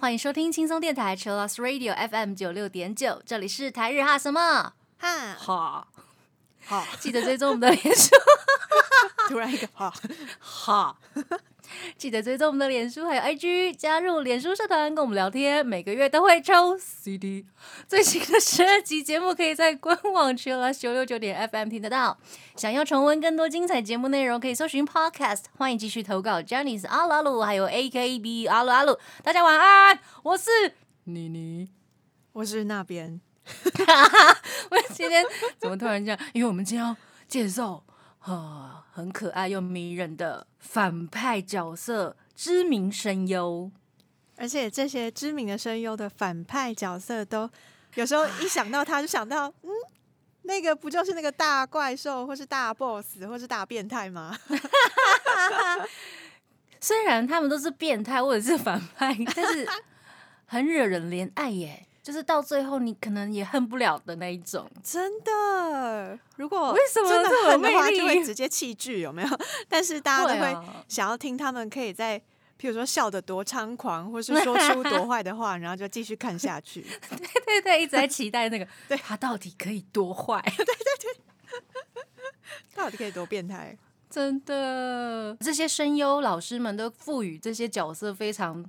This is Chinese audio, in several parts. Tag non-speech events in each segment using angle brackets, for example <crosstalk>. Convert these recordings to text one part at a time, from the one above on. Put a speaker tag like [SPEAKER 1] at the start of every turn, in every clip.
[SPEAKER 1] 欢迎收听轻松电台 c h i l l o s Radio FM 九六点九，这里是台日哈什么？
[SPEAKER 2] 哈，
[SPEAKER 1] 哈，
[SPEAKER 2] 好，
[SPEAKER 1] 记得追踪我们的脸书。<laughs>
[SPEAKER 2] 突然一个哈，
[SPEAKER 1] 哈，记得追踪我们的脸书还有 IG，加入脸书社团跟我们聊天，每个月都会抽 CD。最新的十二集节目可以在官网 c h i l l o s 九六九点 FM 听得到。想要重温更多精彩节目内容，可以搜寻 Podcast。欢迎继续投稿 j a n i c e 阿鲁阿鲁，还有 AKB 阿鲁阿鲁。大家晚安，我是妮妮。
[SPEAKER 2] 我是那边，<laughs>
[SPEAKER 1] 我今天怎么突然这样？因为我们今天要介绍啊，很可爱又迷人的反派角色，知名声优。
[SPEAKER 2] 而且这些知名的声优的反派角色都有时候一想到他就想到，嗯，那个不就是那个大怪兽，或是大 boss，或是大变态吗？<laughs>
[SPEAKER 1] 虽然他们都是变态或者是反派，但是很惹人怜爱耶。就是到最后，你可能也恨不了的那一种。
[SPEAKER 2] 真的，如果
[SPEAKER 1] 为什么
[SPEAKER 2] 真的
[SPEAKER 1] 这么
[SPEAKER 2] 恨的话，就会直接弃剧，有没有？<laughs> 但是大家都会想要听他们可以在。譬如说笑得多猖狂，或是说出多坏的话，<laughs> 然后就继续看下去。<laughs>
[SPEAKER 1] 对对对，一直在期待那个，
[SPEAKER 2] 对
[SPEAKER 1] 他到底可以多坏？
[SPEAKER 2] 对对对到底可以多变态？
[SPEAKER 1] 真的，这些声优老师们都赋予这些角色非常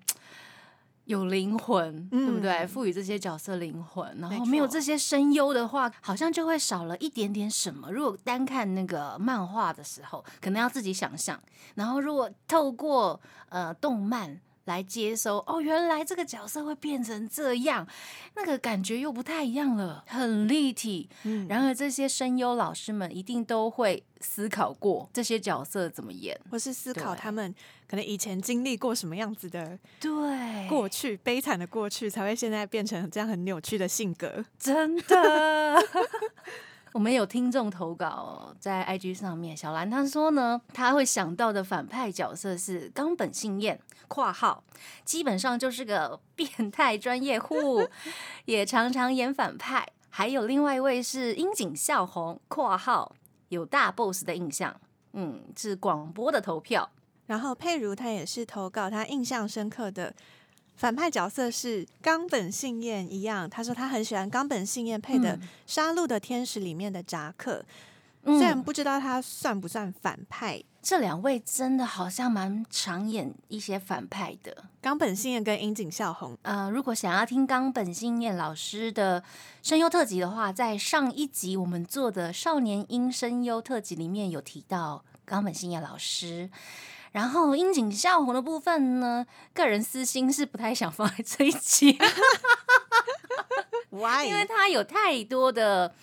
[SPEAKER 1] 有灵魂，
[SPEAKER 2] 嗯
[SPEAKER 1] 对不对？赋予这些角色灵魂，然后
[SPEAKER 2] 没
[SPEAKER 1] 有这些声优的话，好像就会少了一点点什么。如果单看那个漫画的时候，可能要自己想象；然后如果透过呃动漫。来接收哦，原来这个角色会变成这样，那个感觉又不太一样了，很立体。
[SPEAKER 2] 嗯，
[SPEAKER 1] 然而，这些声优老师们一定都会思考过这些角色怎么演。
[SPEAKER 2] 或是思考他们可能以前经历过什么样子的
[SPEAKER 1] 对
[SPEAKER 2] 过去，悲惨的过去，才会现在变成这样很扭曲的性格。
[SPEAKER 1] 真的。<laughs> 我们有听众投稿哦在 IG 上面，小兰她说呢，她会想到的反派角色是冈本信彦（括号基本上就是个变态专业户，<laughs> 也常常演反派），还有另外一位是樱井孝宏（括号有大 boss 的印象），嗯，是广播的投票。
[SPEAKER 2] 然后佩如她也是投稿，她印象深刻的反派角色是冈本信彦一样，她说她很喜欢冈本信彦配的《
[SPEAKER 1] 嗯
[SPEAKER 2] 杀戮的天使》里面的扎克，
[SPEAKER 1] 嗯
[SPEAKER 2] 虽然不知道他算不算反派。
[SPEAKER 1] 这两位真的好像蛮常演一些反派的。
[SPEAKER 2] 冈本信彦跟樱井孝宏，
[SPEAKER 1] 呃，如果想要听冈本信彦老师的声优特辑的话，在上一集我们做的少年音声优特辑里面有提到冈本信彦老师。然后樱井孝宏的部分呢，个人私心是不太想放在这一集，<laughs>
[SPEAKER 2] Why？
[SPEAKER 1] 因为他有太多的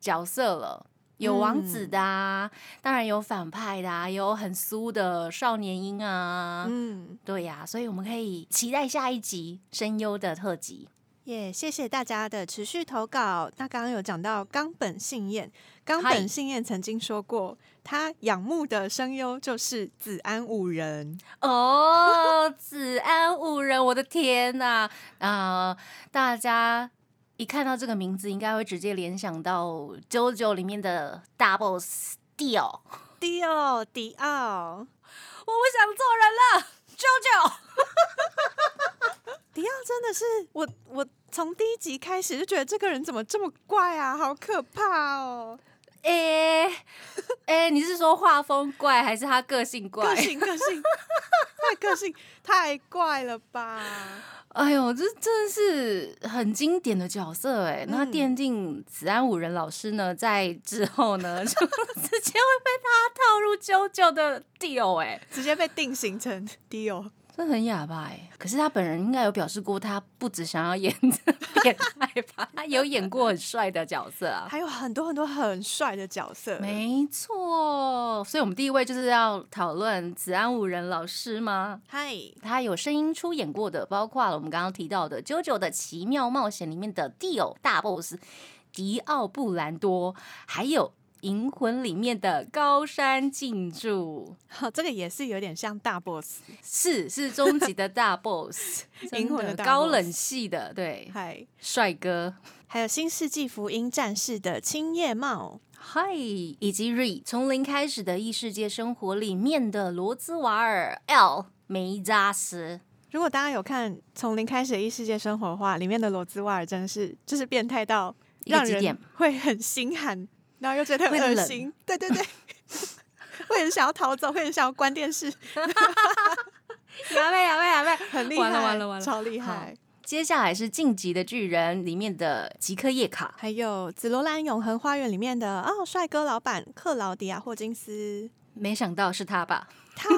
[SPEAKER 1] 角色了。有王子的啊，当然有反派的啊，有很酥的少年音啊，
[SPEAKER 2] 嗯，
[SPEAKER 1] 对呀、所以我们可以期待下一集声优的特辑。
[SPEAKER 2] 也谢谢大家的持续投稿。那刚刚有讲到冈本信彦，冈本信彦曾经说过，他仰慕的声优就是子安五人。
[SPEAKER 1] 哦，子安五人，我的天呐！啊、大家一看到这个名字，应该会直接联想到《JoJo》里面的大 boss 迪奥。
[SPEAKER 2] 迪奥，迪奥，
[SPEAKER 1] 我不想做人了，JoJo。
[SPEAKER 2] 迪奥真的是我，我从第一集开始就觉得这个人怎么这么怪啊，好可怕哦！
[SPEAKER 1] 诶诶，你是说画风怪，还是他个性怪？
[SPEAKER 2] 个性，个性，太个性，太怪了吧？<laughs>
[SPEAKER 1] 哎呦，这真的是很经典的角色哎。那
[SPEAKER 2] 嗯
[SPEAKER 1] 奠定子安五人老师呢，在之后呢，就 <laughs> 直接会被他套入九九的 deal 哎，
[SPEAKER 2] 直接被定型成迪奥。
[SPEAKER 1] 这很哑巴哎。可是他本人应该有表示过，他不只想要演 <laughs> 变态吧，他有演过很帅的角色啊。
[SPEAKER 2] 还有很多很多很帅的角色，
[SPEAKER 1] 没错，所以我们第一位就是要讨论子安五人老师吗？
[SPEAKER 2] 嗨，
[SPEAKER 1] 他有声音出演过的，包括了我们刚刚提到的《JoJo 的奇妙冒险》里面的 Dio 大 boss 迪奥布兰多，还有《银魂》里面的高山静柱，
[SPEAKER 2] 好，<laughs> 这个也是有点像大 boss。
[SPEAKER 1] 是是终极的大 <laughs> boss，<laughs>
[SPEAKER 2] 银魂的
[SPEAKER 1] 高冷系的，对，
[SPEAKER 2] 嗨，
[SPEAKER 1] 帅哥。
[SPEAKER 2] 还有《新世纪福音战士》的青叶茂。
[SPEAKER 1] 嗨，以及 Re 从零开始的异世界生活里面的罗兹瓦尔 L 梅扎斯。
[SPEAKER 2] 如果大家有看《从零开始的异世界生活》的话，里面的罗兹瓦尔真的是就是变态到让人会很心寒，然后又觉得很恶心。对对对，<laughs> 会很想要逃走，会很想要关电视，<laughs>
[SPEAKER 1] 呀呗呀呗呀呗，
[SPEAKER 2] 很厉害，
[SPEAKER 1] 完了完了完了
[SPEAKER 2] 超厉害。
[SPEAKER 1] 接下来是《晋级的巨人》里面的吉克叶卡。
[SPEAKER 2] 还有《紫罗兰永恒花园》里面的哦，帅哥老板克劳迪亚霍金斯，
[SPEAKER 1] 没想到是他吧？
[SPEAKER 2] 他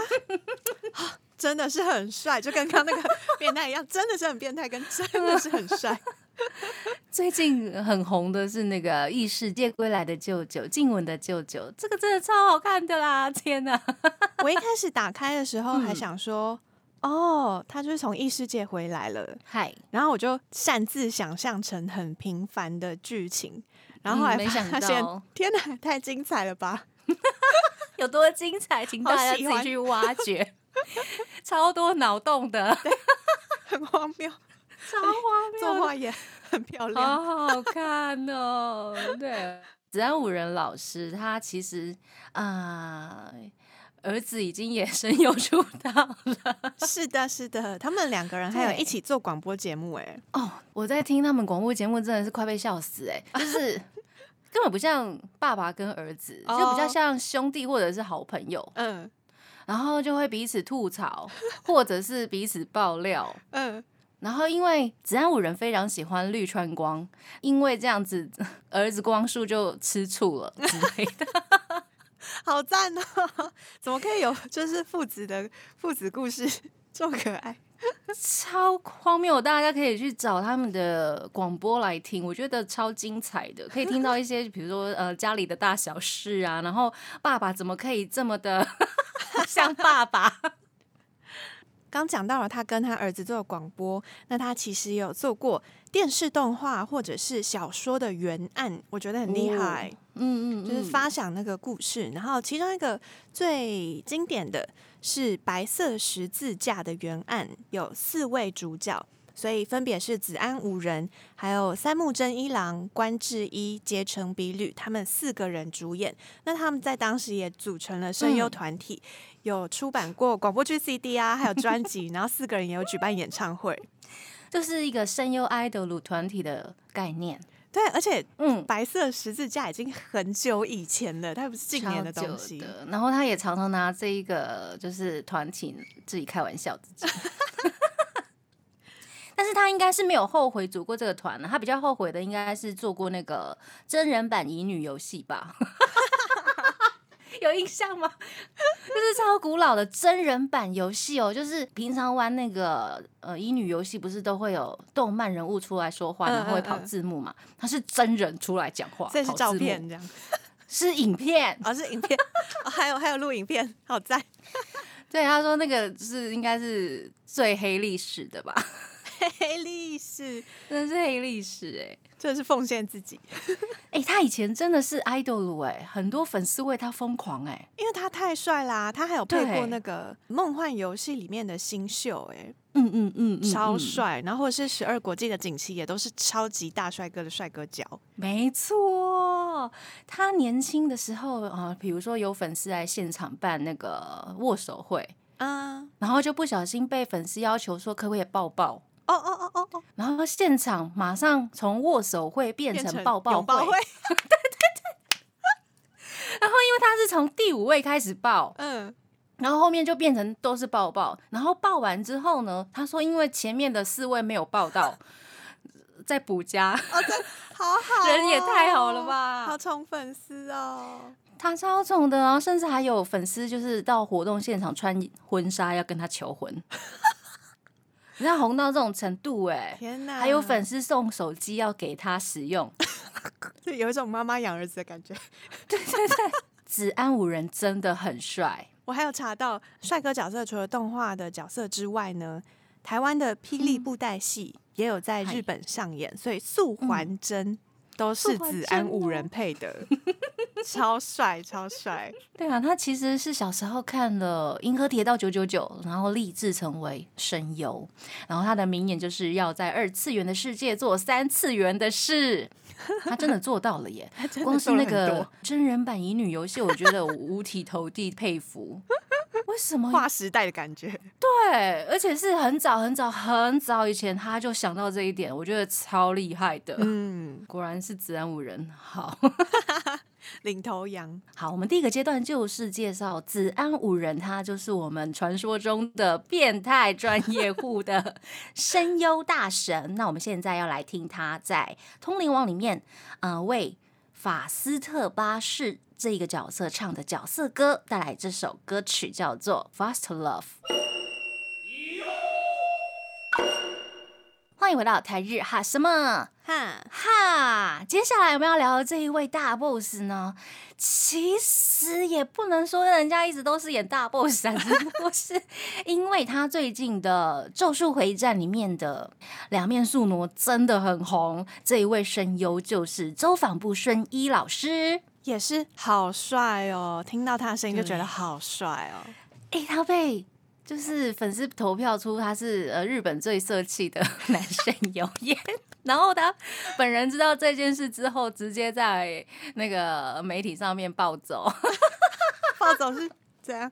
[SPEAKER 2] <laughs> 真的是很帅，就跟刚刚那个变态一样，真的是很变态，跟真的是很帅。<laughs>
[SPEAKER 1] 最近很红的是那个《异世界归来的舅舅》，静雯的舅舅，这个真的超好看的啦！天哪，<laughs>
[SPEAKER 2] 我一开始打开的时候还想说，哦，他就是从异世界回来了，
[SPEAKER 1] 嗨，
[SPEAKER 2] 然后我就擅自想象成很平凡的剧情，然后后来
[SPEAKER 1] 嗯没想
[SPEAKER 2] 发现，
[SPEAKER 1] 到
[SPEAKER 2] 天哪，太精彩了吧！<laughs>
[SPEAKER 1] 有多精彩，请大家自己去挖掘，超多脑洞的，
[SPEAKER 2] 很荒谬，
[SPEAKER 1] 超荒谬的
[SPEAKER 2] 作画也很漂亮。
[SPEAKER 1] 好好看哦！<laughs> 对，子安五人老师他其实啊、儿子已经也声优出道了 <laughs>
[SPEAKER 2] 是的，是的，他们两个人还有一起做广播节目，哎，
[SPEAKER 1] 哦。我在听他们广播节目，真的是快被笑死哎、就是 <laughs> 根本不像爸爸跟儿子，就比较
[SPEAKER 2] 哦
[SPEAKER 1] 像兄弟或者是好朋友，
[SPEAKER 2] 嗯
[SPEAKER 1] 然后就会彼此吐槽，或者是彼此爆料。
[SPEAKER 2] 嗯，
[SPEAKER 1] 然后，因为子安五人非常喜欢绿川光，因为这样子，儿子光束就吃醋了之类的。<laughs>
[SPEAKER 2] 好赞哦！怎么可以有就是父子的父子故事这么可爱？<laughs>
[SPEAKER 1] 超荒谬，大家可以去找他们的广播来听，我觉得超精彩的，可以听到一些比如说呃家里的大小事啊，然后爸爸怎么可以这么的 <laughs> 像爸爸？
[SPEAKER 2] 刚讲到了他跟他儿子做的广播，那他其实也有做过电视动画或者是小说的原案，我觉得很厉害。
[SPEAKER 1] 嗯嗯，
[SPEAKER 2] 就是发想那个故事，然后其中一个最经典的是白色十字架的原案，有四位主角，所以分别是子安五人，还有三木真一郎、关智一、结城比吕，他们四个人主演。那他们在当时也组成了声优团体，有出版过广播剧 CD 啊，还有专辑，然后四个人也有举办演唱会。<laughs>
[SPEAKER 1] 就是一个声优 idol 团体的概念。
[SPEAKER 2] 对，而且
[SPEAKER 1] 嗯，
[SPEAKER 2] 白色十字架已经很久以前了，它不是近年的东西。
[SPEAKER 1] 然后他也常常拿这一个就是团体自己开玩笑自己。<laughs> 但是他应该是没有后悔组过这个团的，他比较后悔的应该是做过那个真人版乙女游戏吧？有印象吗？<laughs> 就是超古老的真人版游戏哦，就是平常玩那个呃乙女游戏，不是都会有动漫人物出来说话，
[SPEAKER 2] 嗯
[SPEAKER 1] 然后会跑字幕嘛？他是真人出来讲话，
[SPEAKER 2] 这是照片这样。
[SPEAKER 1] 是影片，
[SPEAKER 2] 哦，是影片，<laughs> 哦、还有还有录影片，好在！<laughs>
[SPEAKER 1] 对，他说那个是应该是最黑历史的吧？
[SPEAKER 2] 黑历史，
[SPEAKER 1] 真的是黑历史哎、
[SPEAKER 2] 真的是奉献自己，<laughs>
[SPEAKER 1] 哎、他以前真的是 idol 哎、很多粉丝为他疯狂哎、
[SPEAKER 2] 因为他太帅啦。他还有配过那个《梦幻游戏》里面的新秀、哎、
[SPEAKER 1] 嗯嗯嗯
[SPEAKER 2] 超，帅。然后或者是十二国际的锦旗，也都是超级大帅哥的帅哥角。
[SPEAKER 1] 没错。他年轻的时候啊，比如说有粉丝来现场办那个握手会，
[SPEAKER 2] 啊，
[SPEAKER 1] 然后就不小心被粉丝要求说可不可以抱抱。
[SPEAKER 2] 哦哦哦哦哦，
[SPEAKER 1] 然后现场马上从握手会变
[SPEAKER 2] 变
[SPEAKER 1] 成抱抱
[SPEAKER 2] 拥抱会，<laughs>
[SPEAKER 1] 然后因为他是从第五位开始抱，
[SPEAKER 2] 嗯，
[SPEAKER 1] 然后后面就变成都是抱抱，然后抱完之后呢，他说因为前面的四位没有抱到，<laughs> 在补加，
[SPEAKER 2] 好好、<laughs>
[SPEAKER 1] 人也太好了吧。
[SPEAKER 2] 好宠粉丝哦。
[SPEAKER 1] 他超宠的，然后甚至还有粉丝就是到活动现场穿婚纱要跟他求婚，你看红到这种程度哎、
[SPEAKER 2] 天哪，
[SPEAKER 1] 还有粉丝送手机要给他使用，<laughs>
[SPEAKER 2] 就有一种妈妈养儿子的感觉。
[SPEAKER 1] 对子安五人真的很帅，
[SPEAKER 2] 我还有查到，帅哥角色除了动画的角色之外呢，台湾的霹雳布袋戏也有在日本上演，所以素还真都是子安五人配的。<laughs> 超帅超帅，
[SPEAKER 1] 对啊，他其实是小时候看了《银河铁道九九九》，然后立志成为声优，然后他的名言就是要在二次元的世界做三次元的事。他真的做到了耶！光是那个真人版乙女游戏，我觉得我五体投地佩服。为什么？
[SPEAKER 2] 划时代的感觉。<laughs>
[SPEAKER 1] 对，而且是很早很早很早以前他就想到这一点，我觉得超厉害的。
[SPEAKER 2] 嗯，
[SPEAKER 1] 果然是子安五人。好 <laughs> <laughs>
[SPEAKER 2] 领头羊。
[SPEAKER 1] 好，我们第一个阶段就是介绍子安五人，他就是我们传说中的变态专业户的声优大神。那我们现在要来听他在《通灵王》里面，呃，为法斯特巴士这个角色唱的角色歌，带来这首歌曲叫做《Fast Love》。欢迎回到台日哈什么？
[SPEAKER 2] 哈，
[SPEAKER 1] 哈，接下来我们要聊的这一位大 boss 呢，其实也不能说人家一直都是演大 boss 啊，只不过是 <laughs> 因为他最近的《咒术回战》里面的两面宿傩真的很红。这一位声优就是周访部顺一老师。
[SPEAKER 2] 也是好帅哦！听到他的声音就觉得好帅哦。
[SPEAKER 1] 诶，他被就是粉丝投票出他是呃日本最色气的男生有耶。然后他本人知道这件事之后，直接在那个媒体上面暴走，<laughs> <laughs>
[SPEAKER 2] 暴走是怎样，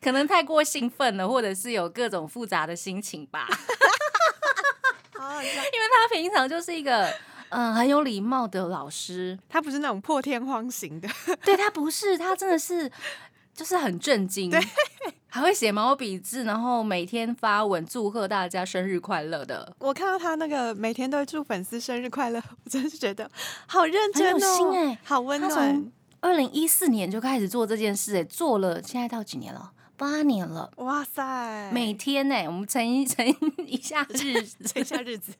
[SPEAKER 1] 可能太过兴奋了，或者是有各种复杂的心情吧。<laughs>
[SPEAKER 2] 好好笑。
[SPEAKER 1] 因为他平常就是一个嗯、呃很有礼貌的老师，
[SPEAKER 2] 他不是那种破天荒型的，
[SPEAKER 1] 对他不是，他真的是就是很震惊，还会写毛笔字，然后每天发文祝贺大家生日快乐的。
[SPEAKER 2] 我看到他那个每天都会祝粉丝生日快乐，我真是觉得好认真
[SPEAKER 1] 心欸
[SPEAKER 2] 好温
[SPEAKER 1] 他
[SPEAKER 2] 暖
[SPEAKER 1] 从。二零一四年就开始做这件事，哎，做了现在到几年了？八年了。
[SPEAKER 2] 哇塞，
[SPEAKER 1] 每天呢，我们乘一 <laughs> 乘一下日子，
[SPEAKER 2] 一下日子，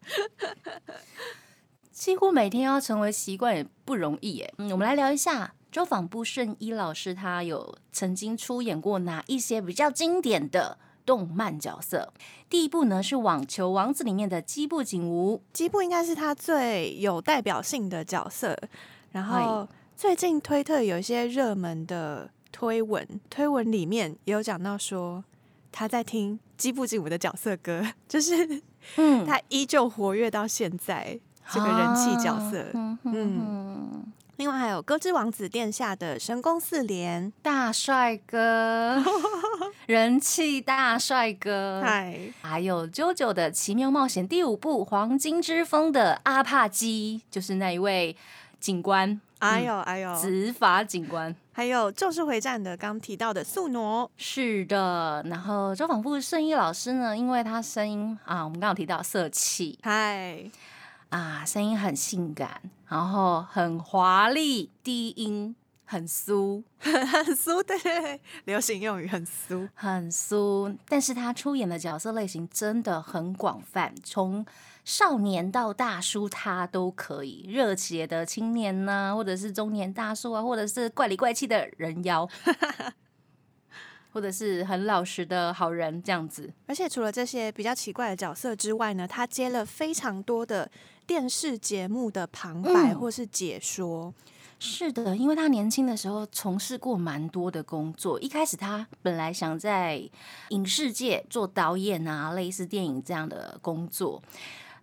[SPEAKER 1] 几乎每天要成为习惯也不容易耶。嗯，我们来聊一下周访部顺一老师，他有曾经出演过哪一些比较经典的动漫角色？第一部呢是《网球王子》里面的基部景吾，
[SPEAKER 2] 基部应该是他最有代表性的角色。然后最近推特有一些热门的推文，推文里面也有讲到说他在听基部景吾的角色歌，<laughs> 就是
[SPEAKER 1] 嗯，
[SPEAKER 2] 他依旧活跃到现在这个人气角色。
[SPEAKER 1] 嗯。嗯，
[SPEAKER 2] 另外还有《歌之王子殿下》的神功四连，
[SPEAKER 1] 大帅哥，<laughs> 人气大帅哥。
[SPEAKER 2] 嗨，
[SPEAKER 1] 还有《JoJo 的奇妙冒险》第五部《黄金之风》的阿帕基，就是那一位警官，
[SPEAKER 2] 哎呦哎呦，
[SPEAKER 1] 执法警官。
[SPEAKER 2] 还有《咒术回战》的刚提到的素挪，
[SPEAKER 1] 是的，然后周访部圣一老师呢，因为他声音啊，我们刚刚有提到色气。
[SPEAKER 2] 嗨，
[SPEAKER 1] 啊，声音很性感，然后很华丽，低音很酥，
[SPEAKER 2] 很酥，<laughs> 对对对，流行用语很酥。
[SPEAKER 1] 很酥，但是他出演的角色类型真的很广泛，从少年到大叔他都可以，热血的青年呐、或者是中年大叔啊，或者是怪里怪气的人妖，<laughs> 或者是很老实的好人这样子。
[SPEAKER 2] 而且除了这些比较奇怪的角色之外呢，他接了非常多的电视节目的旁白
[SPEAKER 1] 嗯
[SPEAKER 2] 或是解说。
[SPEAKER 1] 是的，因为他年轻的时候从事过蛮多的工作。一开始他本来想在影视界做导演啊，类似电影这样的工作。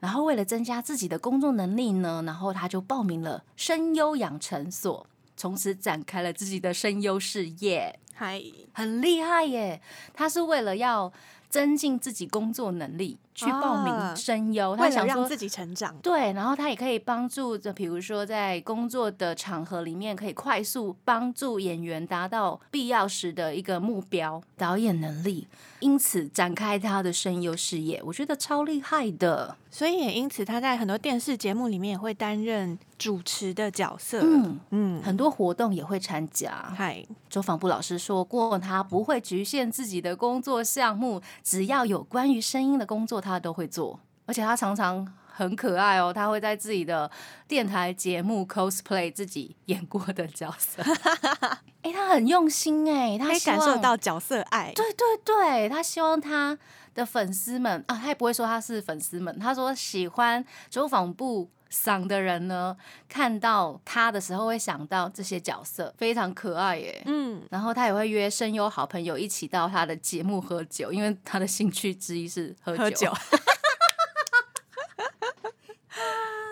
[SPEAKER 1] 然后为了增加自己的工作能力呢，然后他就报名了声优养成所，从此展开了自己的声优事业，
[SPEAKER 2] 嗨，
[SPEAKER 1] 很厉害耶！他是为了要增进自己工作能力去报
[SPEAKER 2] 啊
[SPEAKER 1] 名声优，他想说
[SPEAKER 2] 让自己成长，
[SPEAKER 1] 对，然后他也可以帮助，就比如说在工作的场合里面，可以快速帮助演员达到必要时的一个目标，导演能力，因此展开他的声优事业，我觉得超厉害的。
[SPEAKER 2] 所以也因此他在很多电视节目里面也会担任主持的角色。
[SPEAKER 1] 嗯，
[SPEAKER 2] 嗯，
[SPEAKER 1] 很多活动也会参加。
[SPEAKER 2] 嗨，
[SPEAKER 1] 周访部老师说过，他不会局限自己的工作项目，只要有关于声音的工作，他都会做。而且他常常很可爱哦，他会在自己的电台节目 cosplay 自己演过的角色。<laughs> 哎、他很用心哎，他
[SPEAKER 2] 可以感受到角色爱。
[SPEAKER 1] 对对对，他希望他的粉丝们啊，他也不会说他是粉丝们，他说喜欢走访部嗓的人呢，看到他的时候会想到这些角色，非常可爱耶。
[SPEAKER 2] 嗯，
[SPEAKER 1] 然后他也会约声优好朋友一起到他的节目喝酒，因为他的兴趣之一是喝酒。
[SPEAKER 2] 喝酒 <laughs>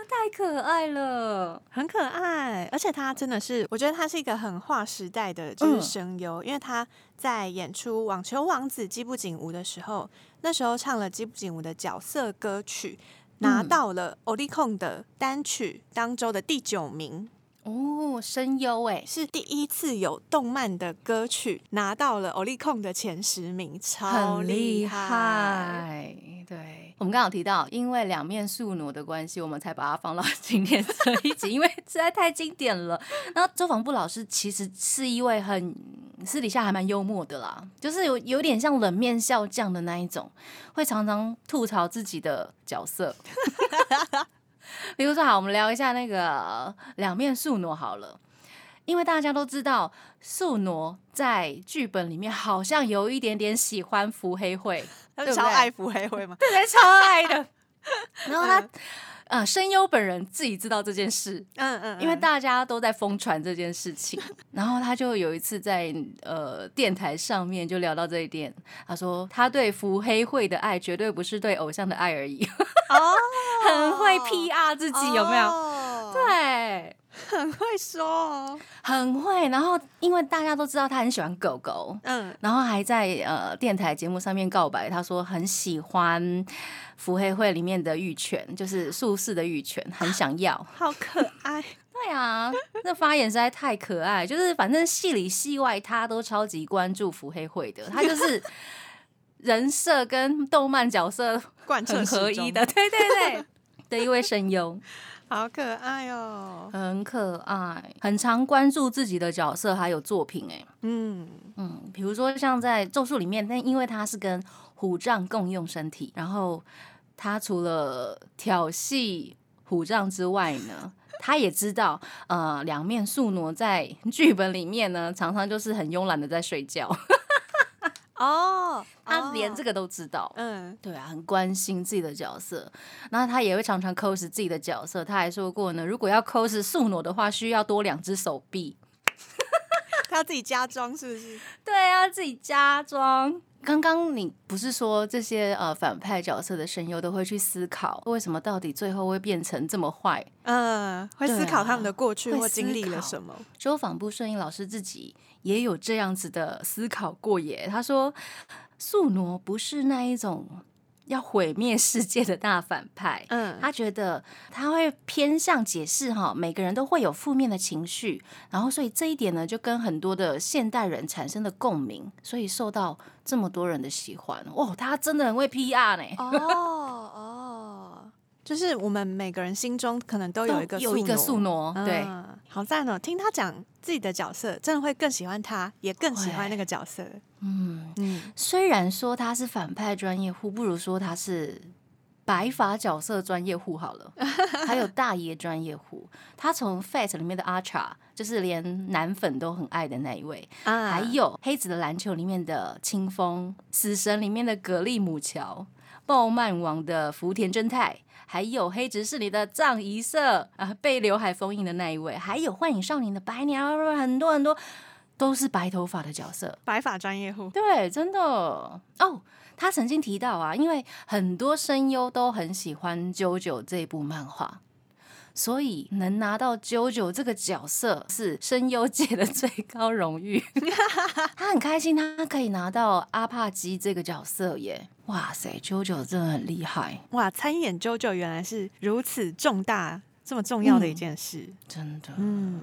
[SPEAKER 1] 太可爱了。
[SPEAKER 2] 很可爱，而且他真的是，我觉得他是一个很划时代的，就是
[SPEAKER 1] 嗯
[SPEAKER 2] 声优，因为他在演出《网球王子基部景吾》的时候，那时候唱了基部景吾的角色歌曲，拿
[SPEAKER 1] 嗯。
[SPEAKER 2] 到了 o l i c o n 的单曲当周的第九名，
[SPEAKER 1] 哦，声优哎，
[SPEAKER 2] 是第一次有动漫的歌曲拿到了 o l i c o n 的前十名，超
[SPEAKER 1] 很
[SPEAKER 2] 厉
[SPEAKER 1] 厉害。对，我们刚刚有提到，因为两面宿傩的关系，我们才把它放到今天这一集，因为实在太经典了。然后周防部老师其实是一位很私底下还蛮幽默的啦，就是有有点像冷面笑匠的那一种，会常常吐槽自己的角色。比如说，好，我们聊一下那个两面宿傩好了。因为大家都知道，宿傩在剧本里面好像有一点点喜欢伏黑会，<laughs>
[SPEAKER 2] 他超爱福黑会吗？
[SPEAKER 1] 对 <laughs> 对，超爱的。<laughs> 然后他，呃，声优本人自己知道这件事，
[SPEAKER 2] 嗯嗯，
[SPEAKER 1] 因为
[SPEAKER 2] 嗯
[SPEAKER 1] 大家都在疯传这件事情。<laughs> 然后他就有一次在呃电台上面就聊到这一点，他说他对伏黑会的爱绝对不是对偶像的爱而已，
[SPEAKER 2] 哦，<laughs>
[SPEAKER 1] 很会 PR 自己，有没有？
[SPEAKER 2] 有？
[SPEAKER 1] 对。<laughs>
[SPEAKER 2] 很会说哦。
[SPEAKER 1] 很会，然后因为大家都知道他很喜欢狗狗，
[SPEAKER 2] 嗯，
[SPEAKER 1] 然后还在呃电台节目上面告白，他说很喜欢福黑会里面的玉犬，就是术士的玉犬，很想要。<laughs>
[SPEAKER 2] 好可爱。
[SPEAKER 1] 对啊，那发言实在太可爱，就是反正戏里戏外他都超级关注福黑会的，<laughs> 他就是人设跟动漫角色
[SPEAKER 2] 贯彻
[SPEAKER 1] 合一的，对对对的一位声优。
[SPEAKER 2] 好可爱哦。
[SPEAKER 1] 很可爱，很常关注自己的角色还有作品、哎，
[SPEAKER 2] 嗯，
[SPEAKER 1] 嗯，比如说像在《咒术》里面，但因为他是跟虎杖共用身体，然后他除了调戏虎杖之外呢，<laughs> 他也知道，呃，两面宿傩在剧本里面呢，常常就是很慵懒的在睡觉，
[SPEAKER 2] 哦，
[SPEAKER 1] 他连这
[SPEAKER 2] 个，
[SPEAKER 1] 都知道。
[SPEAKER 2] 嗯，
[SPEAKER 1] 对啊，很关心自己的角色，然后他也会常常 cos 自己的角色。他还说过呢，如果要 cos 素挪的话，需要多两只手臂。
[SPEAKER 2] 他要自己加装是不是？
[SPEAKER 1] 对啊，自己加装。刚刚你不是说这些呃反派角色的声优都会去思考，为什么到底最后会变成这么坏？
[SPEAKER 2] 嗯，会思考他
[SPEAKER 1] 啊
[SPEAKER 2] 们的过去或经历了什么。
[SPEAKER 1] 周访部摄影老师自己也有这样子的思考过耶。他说，宿挪不是那一种要毁灭世界的大反派，
[SPEAKER 2] 嗯，
[SPEAKER 1] 他觉得他会偏向解释哈，每个人都会有负面的情绪，然后所以这一点呢，就跟很多的现代人产生了共鸣，所以受到这么多人的喜欢。哦，他真的很会 PR 呢，
[SPEAKER 2] 哦哦，就是我们每个人心中可能都有一个
[SPEAKER 1] 有一个宿
[SPEAKER 2] 傩，
[SPEAKER 1] 傩，对，
[SPEAKER 2] 嗯，好赞哦！听他讲自己的角色，真的会更喜欢他，也更喜欢那个角色。
[SPEAKER 1] 嗯，
[SPEAKER 2] 嗯，
[SPEAKER 1] 虽然说他是反派专业户，不如说他是。白发角色专业户好了，还有大爷专业户。他从 Fate 里面的阿查，就是连男粉都很爱的那一位，
[SPEAKER 2] 啊
[SPEAKER 1] 还有黑子的篮球里面的清风，死神里面的格力姆乔，暴漫王的福田正太，还有黑执事里的藏一色啊，被刘海封印的那一位，还有幻影少年的白娘，很多很多都是白头发的角色。
[SPEAKER 2] 白发专业户。
[SPEAKER 1] 对，真的哦。他曾经提到啊，因为很多声优都很喜欢《啾啾》这部漫画，所以能拿到啾啾这个角色是声优界的最高荣誉。<laughs> 他很开心，他可以拿到阿帕基这个角色耶！哇塞，啾啾真的很厉害，
[SPEAKER 2] 哇，参演 JoJo 原来是如此重大、这么重要的一件事。
[SPEAKER 1] 真的。
[SPEAKER 2] 嗯，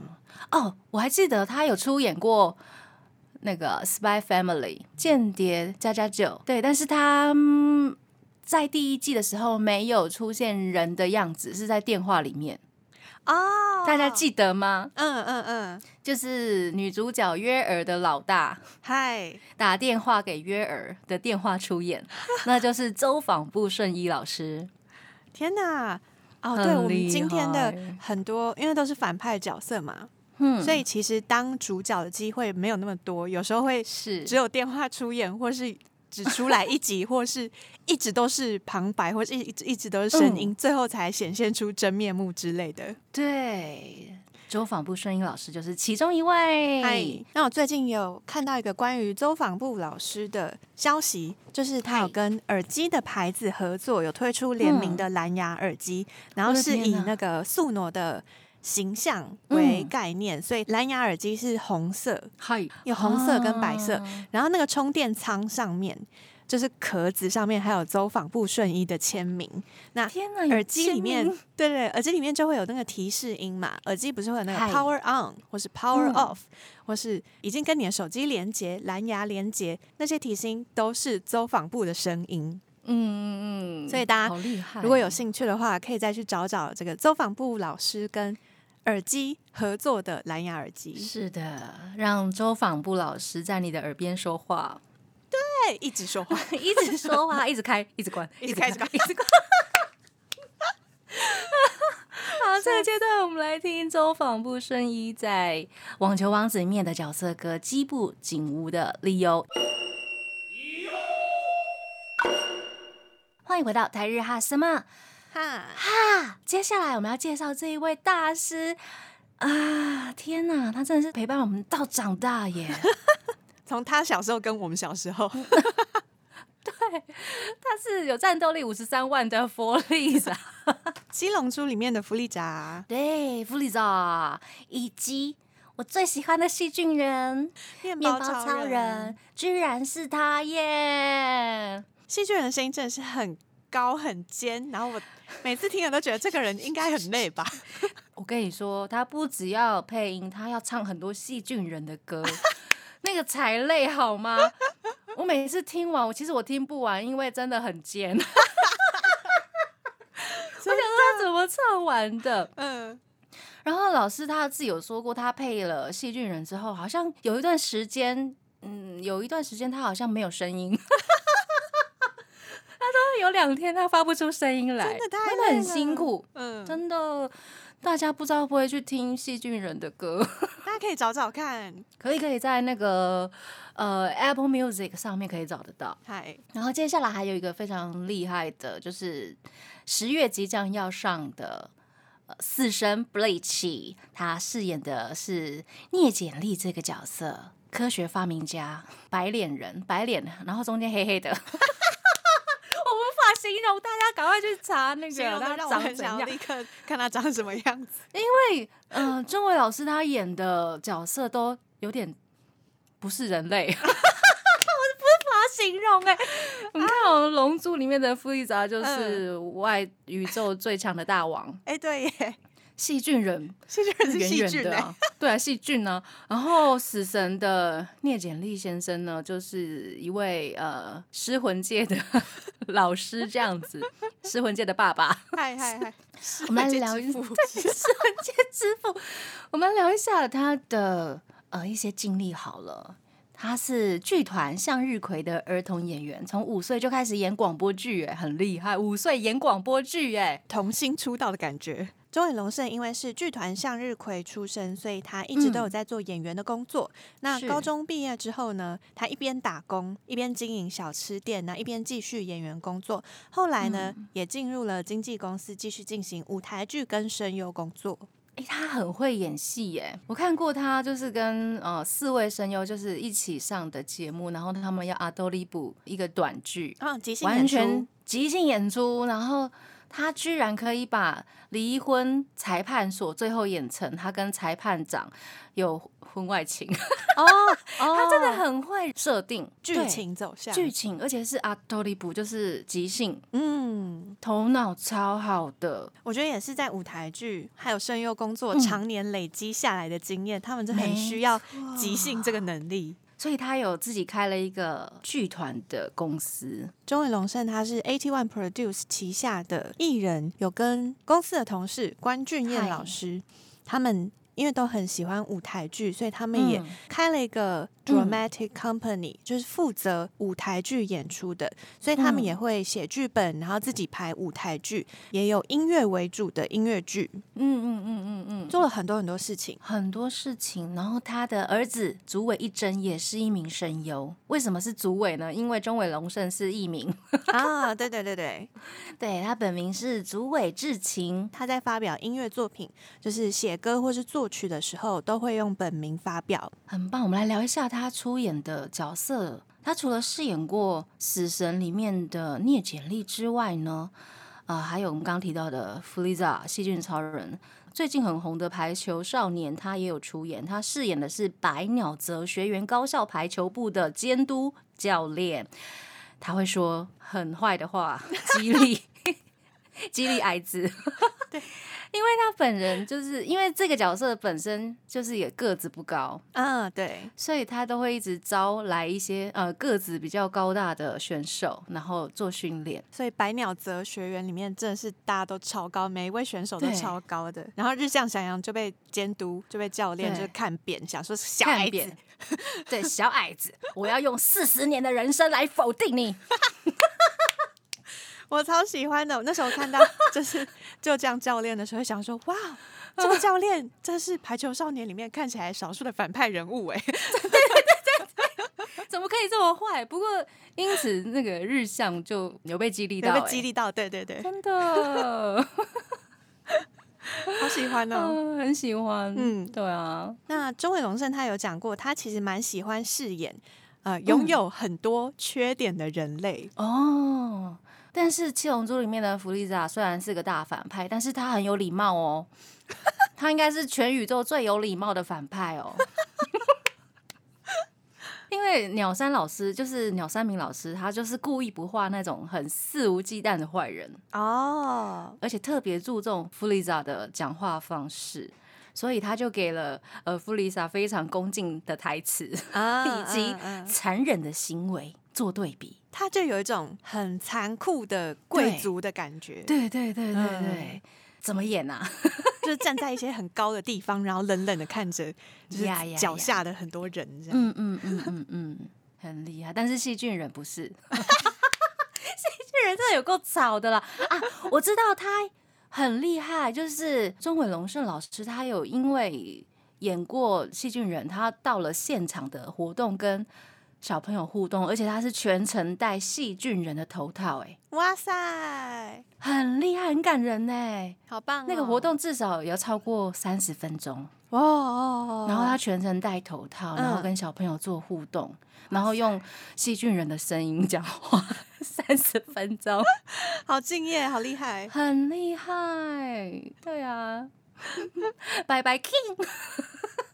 [SPEAKER 1] 哦，我还记得他有出演过那个《Spy Family》间谍加加九，对，但是他、嗯在第一季的时候没有出现人的样子，是在电话里面，
[SPEAKER 2] 哦。
[SPEAKER 1] 大家记得吗？
[SPEAKER 2] 嗯嗯嗯，
[SPEAKER 1] 就是女主角约尔的老大
[SPEAKER 2] 嗨，
[SPEAKER 1] 打电话给约尔的电话出演，<laughs> 那就是周访部顺一老师。
[SPEAKER 2] 天哪！哦，对，我们今天的很多，因为都是反派角色嘛，
[SPEAKER 1] 嗯，
[SPEAKER 2] 所以其实当主角的机会没有那么多，有时候会
[SPEAKER 1] 是。
[SPEAKER 2] 只有电话出演，或是只出来一集，或是一直都是旁白，或是一直一直都是声音，最后才显现出真面目之类的。
[SPEAKER 1] 对，周访部声音老师就是其中一位。
[SPEAKER 2] 嗨，那我最近有看到一个关于周访部老师的消息，就是他有跟耳机的牌子合作，有推出联名的蓝牙耳机，然后是以那个素诺的形象为
[SPEAKER 1] 嗯。
[SPEAKER 2] 概念，所以蓝牙耳机是红色，
[SPEAKER 1] 嗨，
[SPEAKER 2] 有红色跟白色，
[SPEAKER 1] 啊。
[SPEAKER 2] 然后那个充电仓上面。就是壳子上面还有走访部顺一的签名，那耳机里面对对，耳机里面就会有那个提示音嘛，耳机不是会有那个 power on 或是 power
[SPEAKER 1] 嗯。
[SPEAKER 2] off，、或是已经跟你的手机连接、蓝牙连接，那些提示音都是走访部的声音。
[SPEAKER 1] 嗯嗯嗯，
[SPEAKER 2] 所以大家如果有兴趣的话，可以再去找找这个走访部老师跟耳机合作的蓝牙耳机，
[SPEAKER 1] 是的，让周访部老师在你的耳边说话，
[SPEAKER 2] 对，一直说话。<laughs>
[SPEAKER 1] 一直说话，<laughs> 一直开，一直关，
[SPEAKER 2] 一直开
[SPEAKER 1] 一直一直关。<laughs> 好，这个阶段我们来听周访部顺一在《网球王子》里面的角色歌《基部景屋的理由》。欢迎回到台日哈什么
[SPEAKER 2] 哈，
[SPEAKER 1] 哈？接下来我们要介绍这一位大师啊！天哪，他真的是陪伴我们到长大耶！<laughs>
[SPEAKER 2] 从他小时候跟我们小时候，<laughs> 对
[SPEAKER 1] 他是有战斗力五十三万的佛利萨。
[SPEAKER 2] 《七龙珠》里面的弗利扎，
[SPEAKER 1] 对，弗利扎，以及我最喜欢的细菌人
[SPEAKER 2] 面
[SPEAKER 1] 面包
[SPEAKER 2] 超
[SPEAKER 1] 超人，居然是他耶！
[SPEAKER 2] 细菌人的声音真的是很高很尖，然后我每次听了都觉得这个人应该很累吧？<laughs>
[SPEAKER 1] 我跟你说，他不只要配音，他要唱很多细菌人的歌，那个才累好吗？我每次听完，我其实我听不完，因为真的很尖。<laughs> 我想说他怎么唱完的？
[SPEAKER 2] 嗯，
[SPEAKER 1] 然后老师他自己有说过，他配了细菌人之后，好像有一段时间，嗯，有一段时间他好像没有声音。他说有两天他发不出声音来，
[SPEAKER 2] 真的太
[SPEAKER 1] 真的很辛苦，
[SPEAKER 2] 嗯，
[SPEAKER 1] 真的。大家不知道会不会去听细菌人的歌？<laughs>
[SPEAKER 2] 大家可以找找看。
[SPEAKER 1] 可以可以在那个呃 Apple Music 上面可以找得到。
[SPEAKER 2] 嗨，
[SPEAKER 1] 然后接下来还有一个非常厉害的，就是十月即将要上的。呃，四生 Bleach，他饰演的是聂简历这个角色，科学发明家，白脸人，白脸，然后中间黑黑的，我 <laughs> 无法形容，大家赶快去查那个他长怎样。
[SPEAKER 2] 立。刻看他长什么样子。<laughs>
[SPEAKER 1] 因为呃，钟伟老师他演的角色都有点不是人类，<laughs> 我不是法形容哎、<laughs> 你看哦，《龙珠》里面的弗利扎就是外宇宙最强的大王，
[SPEAKER 2] 哎，对耶，
[SPEAKER 1] 细菌人，
[SPEAKER 2] 戏剧人是
[SPEAKER 1] 圆
[SPEAKER 2] 细菌
[SPEAKER 1] 的啊，<laughs> 对啊，细菌呢。然后死神的聂简历先生呢，就是一位呃失魂界的 <laughs> 老师这样子，失魂界的爸爸。
[SPEAKER 2] 嗨嗨嗨，<laughs>
[SPEAKER 1] 我们来聊一下失魂界之父，我们聊一下他的呃一些经历好了。他是剧团向日葵的儿童演员，从五岁就开始演广播剧，哎，很厉害。五岁演广播剧，哎，
[SPEAKER 2] 童星出道的感觉。周伟龙胜因为是剧团向日葵出身，所以他一直都有在做演员的工作。那高中毕业之后呢，他一边打工，一边经营小吃店，那一边继续演员工作。后来呢，也进入了经纪公司，继续进行舞台剧跟声优工作。
[SPEAKER 1] 哎，他很会演戏耶！我看过他，就是跟呃四位声优就是一起上的节目，然后他们要阿多利布一个短剧，
[SPEAKER 2] 啊，即兴演
[SPEAKER 1] 完全，即兴演出，然后他居然可以把离婚裁判所最后演成他跟裁判长有婚外情，<laughs>
[SPEAKER 2] 哦，<laughs>
[SPEAKER 1] 他真的很会设定
[SPEAKER 2] 剧情走向，
[SPEAKER 1] 剧情，而且是阿多利布，就是即兴，
[SPEAKER 2] 嗯，
[SPEAKER 1] 头脑超好的，
[SPEAKER 2] 我觉得也是在舞台剧还有声优工作
[SPEAKER 1] 嗯。
[SPEAKER 2] 常年累积下来的经验，他们就很需要即兴这个能力。
[SPEAKER 1] 所以他有自己开了一个剧团的公司，
[SPEAKER 2] 中尾龙胜他是 AT One Produce 旗下的艺人，有跟公司的同事关俊彦老师，他们因为都很喜欢舞台剧，所以他们也
[SPEAKER 1] 嗯
[SPEAKER 2] 开了一个 dramatic company，、就是负责舞台剧演出的，所以他们
[SPEAKER 1] 嗯
[SPEAKER 2] 也会写剧本，然后自己排舞台剧，也有音乐为主的音乐剧，
[SPEAKER 1] 嗯嗯嗯嗯嗯，
[SPEAKER 2] 做了很多很多事情。
[SPEAKER 1] 很多事情。然后他的儿子竹尾一真也是一名声优。为什么是竹尾呢？因为中尾隆盛是艺名，<laughs>
[SPEAKER 2] 啊，对对对对，
[SPEAKER 1] 对他本名是竹尾智晴。
[SPEAKER 2] 他在发表音乐作品，就是写歌或是作曲的时候，都会用本名发表。
[SPEAKER 1] 很棒，我们来聊一下他出演的角色。他除了饰演过《死神》里面的聂简历之外呢，呃，还有我们刚刚提到的弗利萨细菌超人，最近很红的《排球少年》，他也有出演。他饰演的是百鸟泽学园高校排球部的监督教练，他会说很坏的话，激励激励矮子。<laughs>
[SPEAKER 2] 对，
[SPEAKER 1] 因为他本人就是因为这个角色本身就是也个子不高，
[SPEAKER 2] 啊，对，
[SPEAKER 1] 所以他都会一直招来一些呃个子比较高大的选手，然后做训练。
[SPEAKER 2] 所以百鸟泽学员里面真的是大家都超高，每一位选手都超高的。然后日向翔阳就被监督，就被教练
[SPEAKER 1] 对
[SPEAKER 2] 就看扁，想说小矮子 <laughs>
[SPEAKER 1] 对小矮子，我要用四十年的人生来否定你。<laughs>
[SPEAKER 2] 我超喜欢的。我那时候看到 <laughs> 就是就这样教练的时候，想说哇，这个教练真是排球少年里面看起来少数的反派人物哎。<laughs>
[SPEAKER 1] 对对对对 <laughs> 怎么可以这么坏？不过因此那个日向就有被激励到、
[SPEAKER 2] 有被
[SPEAKER 1] 欸，
[SPEAKER 2] 激励到，对对对，
[SPEAKER 1] 真的，
[SPEAKER 2] 好喜欢哦。
[SPEAKER 1] 嗯，很喜欢。
[SPEAKER 2] 嗯
[SPEAKER 1] 嗯，对啊，
[SPEAKER 2] 那中尾隆盛他有讲过，他其实蛮喜欢饰演呃拥有很多缺点的人类。
[SPEAKER 1] 哦。但是《七龙珠》里面的弗利萨虽然是个大反派，但是他很有礼貌哦。<laughs> 他应该是全宇宙最有礼貌的反派哦。<laughs> 因为鸟山老师就是鸟山明老师，他就是故意不画那种很肆无忌惮的坏人，
[SPEAKER 2] 哦，
[SPEAKER 1] 而且特别注重弗利萨的讲话方式，所以他就给了呃弗利萨非常恭敬的台词，
[SPEAKER 2] 啊
[SPEAKER 1] 以及残忍的行为做对比。
[SPEAKER 2] 他就有一种很残酷的贵族的感觉，
[SPEAKER 1] 对对对对
[SPEAKER 2] 嗯
[SPEAKER 1] 对，怎么演啊？<laughs>
[SPEAKER 2] 就是站在一些很高的地方，然后冷冷的看着，<laughs> 就是脚下的很多人这样。
[SPEAKER 1] 嗯嗯嗯嗯嗯，很厉害。但是细菌人不是，<laughs> 细菌人真的有够吵的啦啊！我知道他很厉害，就是钟伟龙盛老师，他有因为演过细菌人，他到了现场的活动跟小朋友互动，而且他是全程戴细菌人的头套、哎，
[SPEAKER 2] 哇塞，
[SPEAKER 1] 很厉害，很感人呢、
[SPEAKER 2] 好棒、哦。
[SPEAKER 1] 那个活动至少也要超过三十分钟。
[SPEAKER 2] 哦哦，
[SPEAKER 1] 然后他全程戴头套，然后
[SPEAKER 2] 嗯
[SPEAKER 1] 跟小朋友做互动，然后用细菌人的声音讲话，<laughs> 三十分钟，<laughs>
[SPEAKER 2] 好敬业，好厉害。
[SPEAKER 1] 很厉害。对啊，<laughs> 拜拜 King，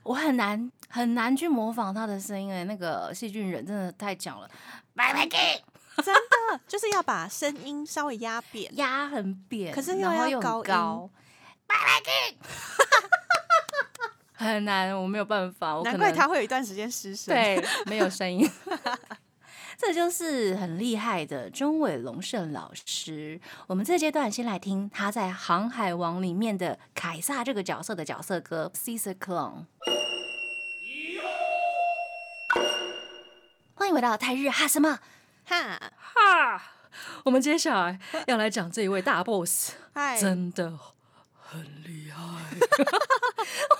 [SPEAKER 1] 我很难很难去模仿他的声音哎，那个细菌人真的太强了，拜拜 <laughs>
[SPEAKER 2] 真的就是要把声音稍微压扁，
[SPEAKER 1] 压很扁，
[SPEAKER 2] 可是又要高
[SPEAKER 1] 高，拜拜 King，很难，我没有办法，
[SPEAKER 2] 难怪他会有一段时间失声。，
[SPEAKER 1] 对，没有声音。<laughs> 这就是很厉害的中尾龙胜老师。我们这阶段先来听他在《航海王》里面的凯撒这个角色的角色歌《Caesar Clone》。欢迎回到泰日哈什么
[SPEAKER 2] 哈，
[SPEAKER 1] 哈？我们接下来要来讲这一位大 boss，<laughs> 真的很厉害。<laughs>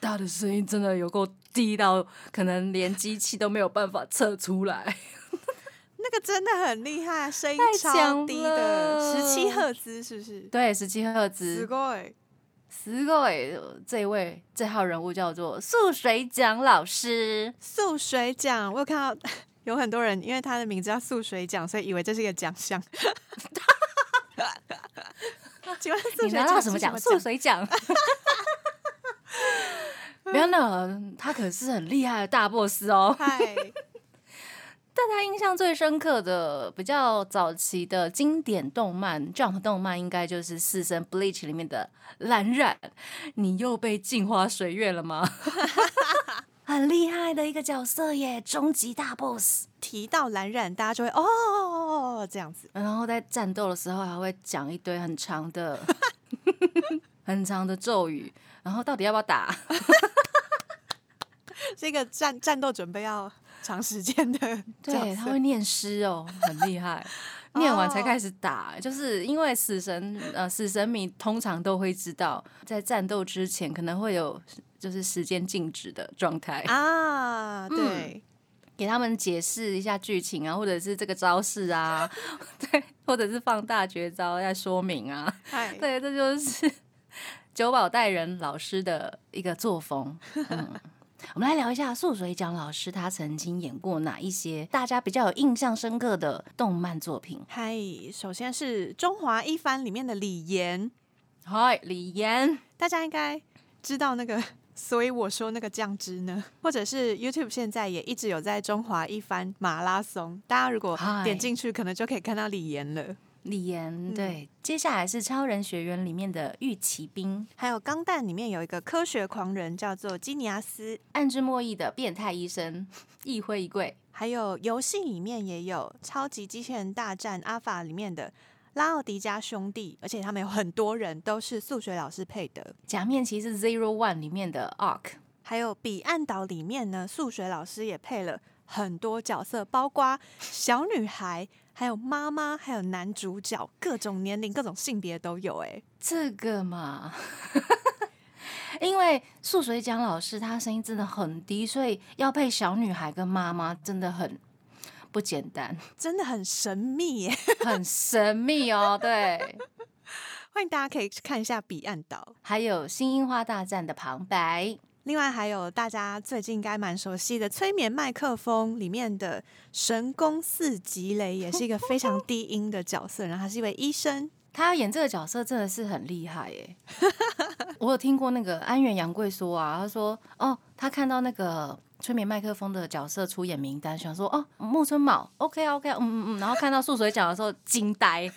[SPEAKER 1] 他的声音真的有够低到，可能连机器都没有办法测出来。<laughs>
[SPEAKER 2] 那个真的很厉害，声音
[SPEAKER 1] 太
[SPEAKER 2] 超
[SPEAKER 1] 强
[SPEAKER 2] 低的，
[SPEAKER 1] 了
[SPEAKER 2] 十七赫兹是不是？
[SPEAKER 1] 对，十七赫
[SPEAKER 2] す
[SPEAKER 1] 兹。
[SPEAKER 2] ごい。
[SPEAKER 1] 十个诶，这一位这号人物叫做素水奖老师。
[SPEAKER 2] 素水奖，我有看到<laughs> 有很多人因为他的名字叫素水奖，所以以为这是一个奖项。<laughs> 请问素
[SPEAKER 1] 你
[SPEAKER 2] 水奖是
[SPEAKER 1] 拿到什么奖？素
[SPEAKER 2] 奖？
[SPEAKER 1] 水奖。 不要闹，他可是很厉害的大 boss 哦。
[SPEAKER 2] 嗨，<laughs>
[SPEAKER 1] 大家印象最深刻的、比较早期的经典动漫 Jump 动漫，应该就是《四神 Bleach》里面的蓝染。你又被镜花水月了吗？<laughs> <laughs> 很厉害的一个角色耶，终极大 boss。
[SPEAKER 2] 提到蓝染，大家就会哦这样子。
[SPEAKER 1] 然后在战斗的时候还会讲一堆很长的、很长的咒语，然后到底要不要打？
[SPEAKER 2] 这个战战斗准备要长时间的角
[SPEAKER 1] 对，他
[SPEAKER 2] 色
[SPEAKER 1] 会念诗哦，很厉害。<laughs> 念完才开始打，就是因为死神呃，死神迷通常都会知道，在战斗之前可能会有就是时间静止的状态，
[SPEAKER 2] 啊，对，
[SPEAKER 1] 给他们解释一下剧情啊，或者是这个招式啊，<laughs> 对，或者是放大绝招在说明啊，
[SPEAKER 2] 嗨，
[SPEAKER 1] 对，这就是 <laughs> 九保带人老师的一个作风。嗯，我们来聊一下素水奖老师，他曾经演过哪一些大家比较有印象深刻的动漫作品？
[SPEAKER 2] 嗨，首先是《中华一番》里面的李岩，
[SPEAKER 1] 嗨，李岩，
[SPEAKER 2] 大家应该知道那个，所以我说那个酱汁呢，或者是 YouTube 现在也一直有在中华一番马拉松，大家如果
[SPEAKER 1] 嗨
[SPEAKER 2] 点进去，可能就可以看到李岩了。
[SPEAKER 1] 李岩，对，接下来是超人学园里面的玉骑兵，
[SPEAKER 2] 还有《钢弹》里面有一个科学狂人叫做基尼亚斯，
[SPEAKER 1] 暗之末裔的变态医生，<laughs> 一辉一贵，
[SPEAKER 2] 还有游戏里面也有《超级机器人大战阿法》里面的拉奥迪加兄弟，而且他们有很多人都是数学老师配的。
[SPEAKER 1] 假面骑士 Zero One 里面的 Ark，
[SPEAKER 2] 还有彼岸岛里面呢，数学老师也配了很多角色，包括小女孩，还有妈妈，还有男主角，各种年龄、各种性别都有。哎，
[SPEAKER 1] 这个嘛，<laughs> 因为素水奖老师他声音真的很低，所以要配小女孩跟妈妈真的很不简单，
[SPEAKER 2] 真的很神秘耶！<laughs>
[SPEAKER 1] 很神秘哦。对，<laughs>
[SPEAKER 2] 欢迎大家可以去看一下彼岸岛。
[SPEAKER 1] 还有新樱花大战的旁白，
[SPEAKER 2] 另外还有大家最近应该蛮熟悉的《催眠麦克风》里面的神宫四吉雷，也是一个非常低音的角色，然后他是一位医生。
[SPEAKER 1] 他要演这个角色真的是很厉害耶！<laughs> 我有听过那个安远杨贵说啊，他说哦，他看到那个催眠麦克风的角色出演名单，想说哦，木村卯，OK OK，嗯嗯嗯，然后看到素水奖的时候惊呆，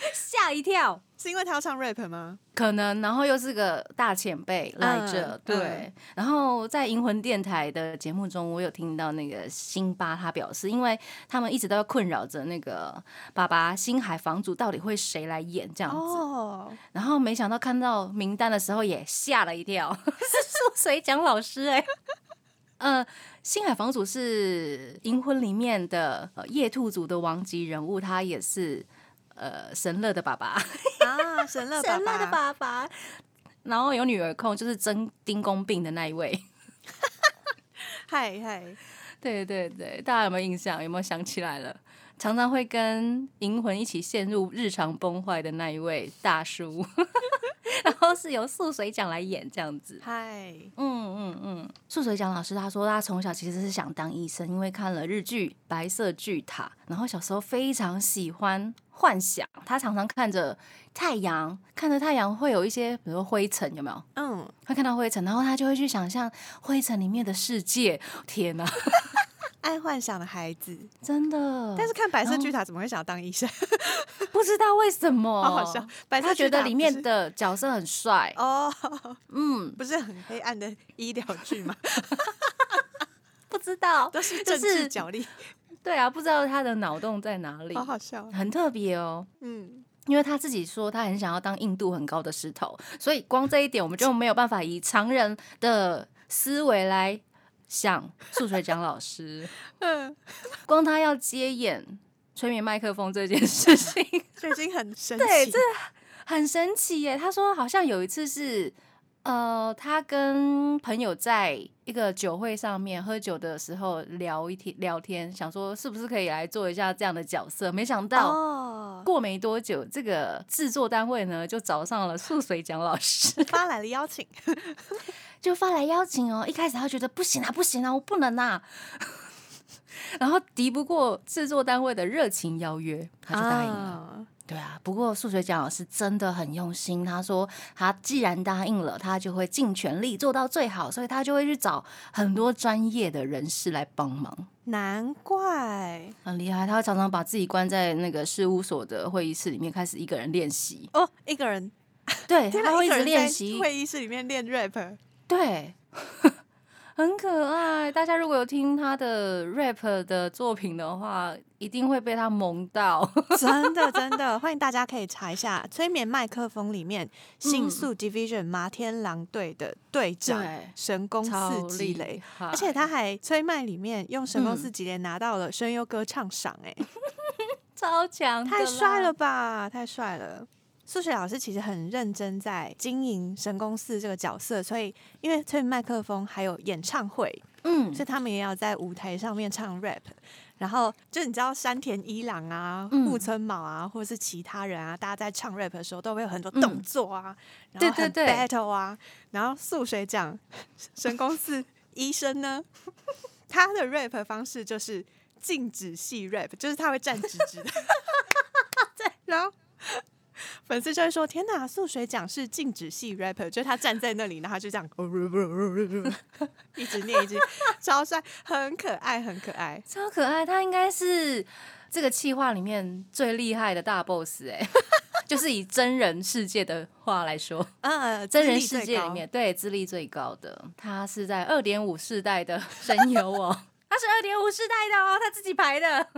[SPEAKER 1] <laughs> 吓一跳。
[SPEAKER 2] 是因为他要唱 rap 吗？
[SPEAKER 1] 可能，然后又是个大前辈来着，
[SPEAKER 2] 嗯
[SPEAKER 1] 对。然后在银魂电台的节目中，我有听到那个辛巴他表示，因为他们一直都要困扰着那个爸爸星海房主到底会谁来演这样子，
[SPEAKER 2] 哦，
[SPEAKER 1] 然后没想到看到名单的时候也吓了一跳，<laughs> 是素水奖老师哎、<laughs> 呃，星海房主是银魂里面的、呃、夜兔族的王级人物，他也是呃神乐的爸爸。
[SPEAKER 2] 啊，神乐爸
[SPEAKER 1] 神乐的
[SPEAKER 2] 爸，
[SPEAKER 1] 爸爸，然后有女儿控，就是真丁公病的那一位。<laughs>
[SPEAKER 2] 嗨嗨，
[SPEAKER 1] 对对对，大家有没有印象？有没有想起来了？常常会跟银魂一起陷入日常崩坏的那一位大叔，<laughs> 然后是由素水奖来演这样子。
[SPEAKER 2] 嗨，
[SPEAKER 1] 嗯嗯嗯，素水奖老师他说他从小其实是想当医生，因为看了日剧《白色巨塔》，然后小时候非常喜欢幻想，他常常看着太阳，看着太阳会有一些比如说灰尘，有没有？
[SPEAKER 2] 嗯，
[SPEAKER 1] 会看到灰尘，然后他就会去想象灰尘里面的世界。天哪，<laughs>
[SPEAKER 2] 爱幻想的孩子。
[SPEAKER 1] 真的！
[SPEAKER 2] 但是看白色巨塔怎么会想要当医生？<laughs>
[SPEAKER 1] 不知道为什么，
[SPEAKER 2] 好好笑。白色
[SPEAKER 1] 他觉得
[SPEAKER 2] 巨塔不是
[SPEAKER 1] 里面的角色很帅。
[SPEAKER 2] 哦，<laughs>
[SPEAKER 1] 嗯，
[SPEAKER 2] 不是很黑暗的医疗剧吗？
[SPEAKER 1] 不知道，
[SPEAKER 2] 都是政
[SPEAKER 1] 就是
[SPEAKER 2] 治角力，
[SPEAKER 1] 对啊，不知道他的脑洞在哪里
[SPEAKER 2] 好，好笑。
[SPEAKER 1] 很特别哦。
[SPEAKER 2] 嗯，
[SPEAKER 1] 因为他自己说他很想要当硬度很高的石头，所以光这一点我们就没有办法以常人的思维来想素水奖老师。<laughs>
[SPEAKER 2] 嗯，
[SPEAKER 1] 光他要接演催眠麦克风这件事情，
[SPEAKER 2] 就已经很神奇。
[SPEAKER 1] 对，这很神奇耶。他说好像有一次是。呃，他跟朋友在一个酒会上面喝酒的时候聊一天聊天，想说是不是可以来做一下这样的角色，没想到
[SPEAKER 2] 哦，
[SPEAKER 1] 过没多久，这个制作单位呢就找上了素水蒋老师，<laughs>
[SPEAKER 2] 发来了邀请，<laughs>
[SPEAKER 1] 就发来邀请哦。一开始他觉得不行啊，不行啊，我不能啊，<laughs> 然后敌不过制作单位的热情邀约，他就答应了。
[SPEAKER 2] 啊
[SPEAKER 1] 对啊，不过数学奖老师真的很用心，他说他既然答应了，他就会尽全力做到最好，所以他就会去找很多专业的人士来帮忙。
[SPEAKER 2] 难怪
[SPEAKER 1] 很厉害，他会常常把自己关在那个事务所的会议室里面，开始一个人练习。
[SPEAKER 2] 哦，一个人，
[SPEAKER 1] 对，<laughs> 他会一直练习，
[SPEAKER 2] 会议室里面练 rap，
[SPEAKER 1] 对，很可爱。大家如果有听他的 rap 的作品的话，一定会被他萌到。<laughs>
[SPEAKER 2] 真的真的，欢迎大家可以查一下《催眠麦克风》里面新宿 Division 麻天狼队的队长
[SPEAKER 1] 对
[SPEAKER 2] 神宫
[SPEAKER 1] 超
[SPEAKER 2] 四吉雷，而且他还催麦里面用神宫
[SPEAKER 1] 嗯
[SPEAKER 2] 四吉雷拿到了声优歌唱赏，哎，<laughs>
[SPEAKER 1] 超强，
[SPEAKER 2] 太帅了！吧，太帅了。数学老师其实很认真在经营神宫寺这个角色，所以因为催眠麦克风还有演唱会，
[SPEAKER 1] 嗯
[SPEAKER 2] 所以他们也要在舞台上面唱 rap。然后就你知道山田一郎啊、
[SPEAKER 1] 嗯
[SPEAKER 2] 木村卯啊，或者是其他人啊，大家在唱 rap 的时候都会有很多动作啊，然后很
[SPEAKER 1] 对对对
[SPEAKER 2] battle 啊。然后素水讲神宫寺医生呢，<laughs> 他的 rap 方式就是静止系 rap，就是他会站直直的。<laughs> 对，然后。粉丝就会说：“天哪，素水奖是静止系 rapper，就是他站在那里，然后他就这样<laughs> 一直念一直，超帅，很可爱，很可爱。
[SPEAKER 1] 超可爱，他应该是这个企划里面最厉害的大 boss 哎、<laughs> 就是以真人世界的话来说，
[SPEAKER 2] 呃，<laughs>
[SPEAKER 1] 真人
[SPEAKER 2] 资历最高
[SPEAKER 1] 世界里面对资历最高的，他是在二点五世代的声优哦，他是二点五世代的哦，他自己排的，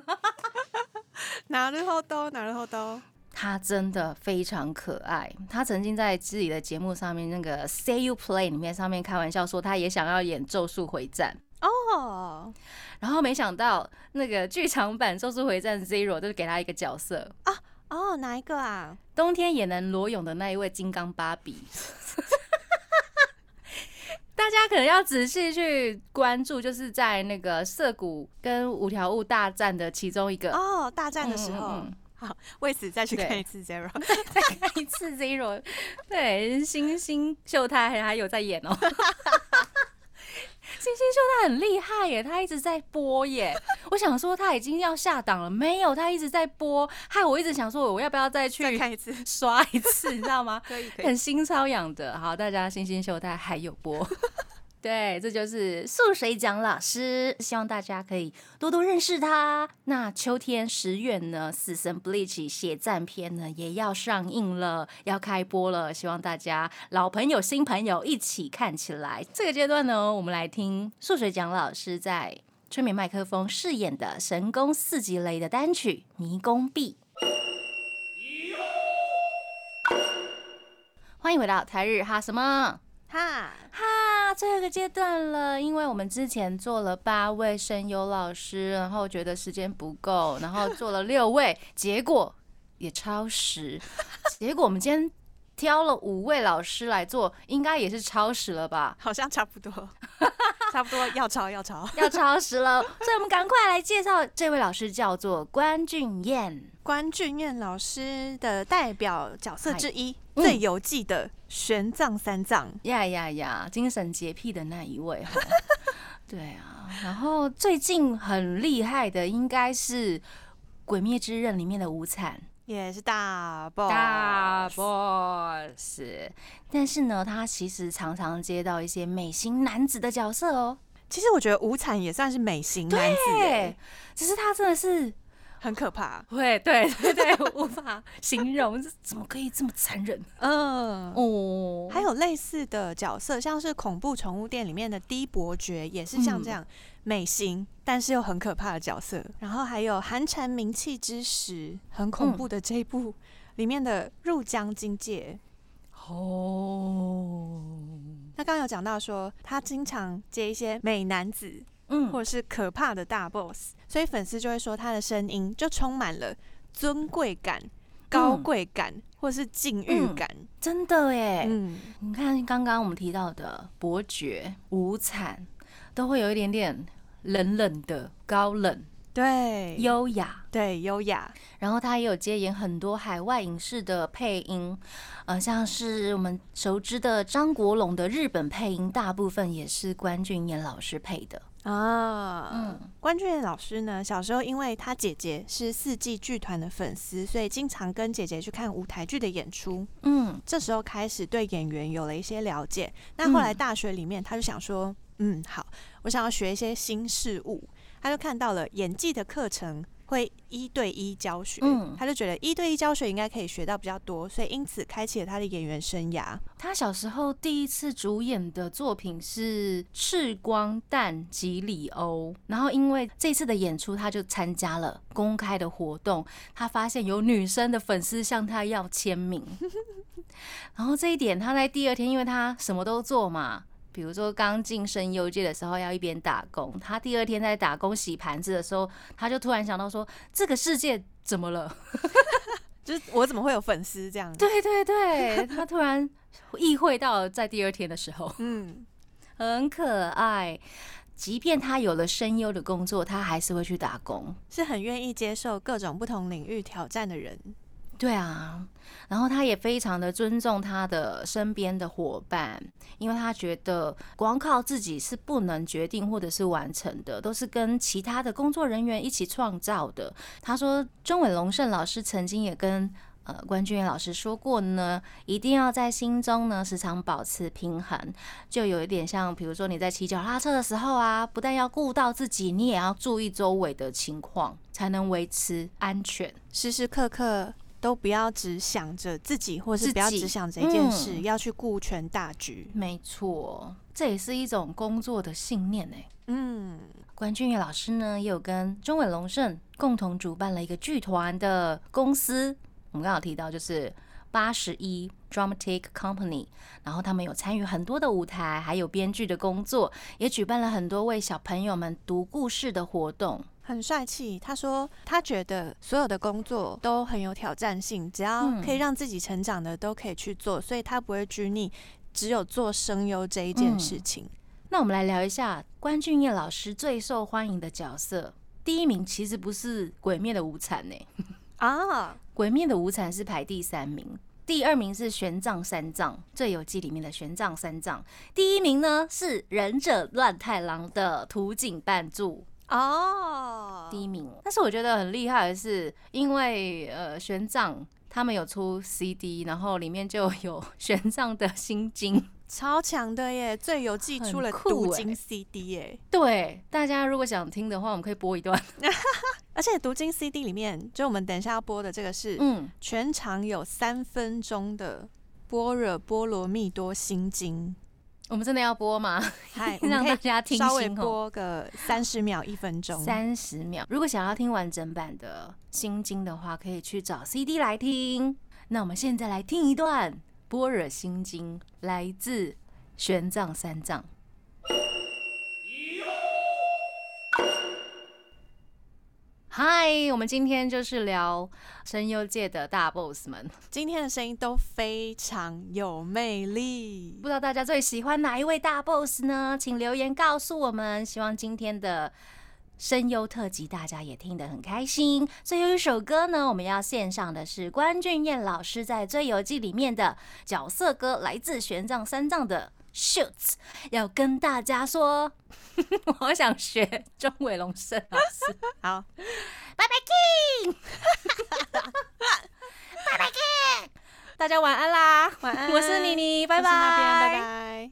[SPEAKER 2] 拿るほど，拿るほど。
[SPEAKER 1] 他真的非常可爱。他曾经在自己的节目上面那个 Say You Play 里面上面开玩笑说，他也想要演《咒术回战》。
[SPEAKER 2] 哦
[SPEAKER 1] 然后没想到那个剧场版《咒术回战 Zero》就是给他一个角色，
[SPEAKER 2] 哦，哪一个啊？
[SPEAKER 1] 冬天也能裸泳的那一位金刚芭比。<laughs> 大家可能要仔细去关注，就是在那个涩谷跟五条悟大战的其中一个，
[SPEAKER 2] 哦，大战的时候，
[SPEAKER 1] 嗯嗯嗯
[SPEAKER 2] 好，<laughs> 为此再去看一次 Zero。<laughs>
[SPEAKER 1] 再看一次 Zero，<laughs> 对，星星秀太还还有在演哦。星星秀太很厉害耶，他一直在播耶。我想说他已经要下档了，没有，他一直在播，害我一直想说我要不要再
[SPEAKER 2] 再
[SPEAKER 1] 去
[SPEAKER 2] 看一次，
[SPEAKER 1] 刷一次，你知道吗？
[SPEAKER 2] 可以可以。
[SPEAKER 1] 很新超养的。好，大家星星秀太还有播。对，这就是素水奖老师，希望大家可以多多认识他。那秋天十月呢，《死神 Bleach》血战篇呢也要上映了，要开播了，希望大家老朋友、新朋友一起看起来。这个阶段呢，我们来听素水奖老师在催眠麦克风饰演的神宫四级雷的单曲《迷宫壁》。欢迎回到台日哈什么？
[SPEAKER 2] 哈，
[SPEAKER 1] 哈，最后一个阶段了，因为我们之前做了八位声优老师，然后觉得时间不够，然后做了六位，结果也超时，结果我们今天挑了五位老师来做，应该也是超时了吧？<laughs>
[SPEAKER 2] 好像差不多，<laughs> 差不多要超要超。
[SPEAKER 1] 要超时了，所以我们赶快来介绍这位老师，叫做关俊彦。
[SPEAKER 2] 关俊彦老师的代表角色之一，
[SPEAKER 1] 嗯
[SPEAKER 2] 最游记的玄奘三藏。
[SPEAKER 1] 呀呀呀！精神洁癖的那一位哈，对啊。然后最近很厉害的应该是《鬼灭之刃》里面的无惨
[SPEAKER 2] 也是大 boss，
[SPEAKER 1] 大 boss，但是呢，他其实常常接到一些美型男子的角色哦。
[SPEAKER 2] 其实我觉得无惨也算是美型男子
[SPEAKER 1] 只是他真的是
[SPEAKER 2] 很可怕。
[SPEAKER 1] 会，对 <laughs> 对对，无法形容，这怎么可以这么残忍
[SPEAKER 2] 嗯，
[SPEAKER 1] 哦？
[SPEAKER 2] 还有类似的角色，像是恐怖宠物店里面的低伯爵，也是像这样美型，但是又很可怕的角色。然后还有寒蝉鸣泣之时，很恐怖的这一部、里面的入江金界。
[SPEAKER 1] 哦，
[SPEAKER 2] 那刚刚有讲到说，他经常接一些美男子
[SPEAKER 1] 嗯
[SPEAKER 2] 或者是可怕的大 boss，所以粉丝就会说他的声音就充满了尊贵感、高贵感，或是禁欲感。
[SPEAKER 1] 真的耶。
[SPEAKER 2] 嗯，
[SPEAKER 1] 你看刚刚我们提到的伯爵、无惨，都会有一点点冷冷的、高冷、
[SPEAKER 2] 对，
[SPEAKER 1] 优雅。
[SPEAKER 2] 对优雅，
[SPEAKER 1] 然后他也有接演很多海外影视的配音，呃，像是我们熟知的张国荣的日本配音，大部分也是关俊彦老师配的。
[SPEAKER 2] 啊，
[SPEAKER 1] 嗯
[SPEAKER 2] 关俊彦老师呢，小时候因为他姐姐是四季剧团的粉丝，所以经常跟姐姐去看舞台剧的演出。
[SPEAKER 1] 嗯
[SPEAKER 2] 这时候开始对演员有了一些了解。那后来
[SPEAKER 1] 嗯
[SPEAKER 2] 大学里面，他就想说，嗯，好，我想要学一些新事物。他就看到了演技的课程会一对一教学，
[SPEAKER 1] 嗯
[SPEAKER 2] 他就觉得一对一教学应该可以学到比较多，所以因此开启了他的演员生涯。
[SPEAKER 1] 他小时候第一次主演的作品是《赤光蛋吉里欧》，然后因为这次的演出，他就参加了公开的活动，他发现有女生的粉丝向他要签名，<laughs> 然后这一点他在第二天，因为他什么都做嘛。比如说刚进声优界的时候，要一边打工。他第二天在打工洗盘子的时候，他就突然想到说：“这个世界怎么了？” <laughs>
[SPEAKER 2] 就是我怎么会有粉丝这样？，
[SPEAKER 1] 对对对，他突然意会到在第二天的时候，<laughs>
[SPEAKER 2] 嗯，
[SPEAKER 1] 很可爱。即便他有了声优的工作，他还是会去打工。
[SPEAKER 2] 是很愿意接受各种不同领域挑战的人。
[SPEAKER 1] 对啊，然后他也非常的尊重他的身边的伙伴，因为他觉得光靠自己是不能决定或者是完成的，都是跟其他的工作人员一起创造的。他说，钟伟龙胜老师曾经也跟呃关俊彦老师说过呢，一定要在心中呢时常保持平衡，就有一点像，比如说你在骑脚踏车的时候啊，不但要顾到自己，你也要注意周围的情况，才能维持安全。
[SPEAKER 2] 时时刻刻都不要只想着自己，或是不要只想着一件事，
[SPEAKER 1] 嗯
[SPEAKER 2] 要去顾全大局。
[SPEAKER 1] 没错，这也是一种工作的信念呢。
[SPEAKER 2] 嗯，
[SPEAKER 1] 关俊彦老师呢，也有跟中伟龙盛共同主办了一个剧团的公司，我们刚好提到就是八十一 Dramatic Company，然后他们有参与很多的舞台，还有编剧的工作，也举办了很多为小朋友们读故事的活动。
[SPEAKER 2] 很帅气。他说他觉得所有的工作都很有挑战性，只要
[SPEAKER 1] 嗯
[SPEAKER 2] 可以让自己成长的都可以去做，所以他不会拘泥只有做声优这一件
[SPEAKER 1] 嗯
[SPEAKER 2] 事情。
[SPEAKER 1] 那我们来聊一下关俊彦老师最受欢迎的角色，第一名其实不是《鬼灭的无惨》呢，<laughs>
[SPEAKER 2] 啊，《
[SPEAKER 1] 鬼灭的无惨》是排第三名，第二名是玄奘三藏，《最游记》里面的玄奘三藏，第一名呢是《忍者乱太郎》的土井半助，
[SPEAKER 2] 哦，
[SPEAKER 1] 第一名。但是我觉得很厉害的是，因为呃玄奘他们有出 CD，然后里面就有 <laughs> 玄奘的心经。
[SPEAKER 2] 超强的耶！最有寄出了读经 CD 耶，
[SPEAKER 1] 对，大家如果想听的话，我们可以播一段。<laughs>
[SPEAKER 2] 而且读经 CD 里面，就我们等一下要播的这个是
[SPEAKER 1] 嗯，
[SPEAKER 2] 全长有三分钟的《般若波罗蜜多心经
[SPEAKER 1] 我们真的要播吗？》，
[SPEAKER 2] 嗨，<laughs>
[SPEAKER 1] 让大家
[SPEAKER 2] 稍微。播个三十秒、一分钟。
[SPEAKER 1] 三十秒。如果想要听完整版的《心经》的话，可以去找 CD 来听。那我们现在来听一段《般若心经》，来自玄奘三藏。嗨，我们今天就是聊声优界的大 boss 们，
[SPEAKER 2] 今天的声音都非常有魅力
[SPEAKER 1] 不。知道大家最喜欢哪一位大 boss 呢？请留言告诉我们。希望今天的声优特辑大家也听得很开心。最后一首歌呢，我们要献上的是关俊彦老师在《追游记》里面的角色歌，来自玄奘三藏的。Shoots 要跟大家说，<laughs> 我想学钟伟龙胜老师。<laughs>
[SPEAKER 2] 好，
[SPEAKER 1] 拜拜 King，<laughs> 拜拜 King，大家晚安啦，
[SPEAKER 2] 晚安。
[SPEAKER 1] 我是妮妮，拜
[SPEAKER 2] 拜
[SPEAKER 1] 拜。
[SPEAKER 2] 拜。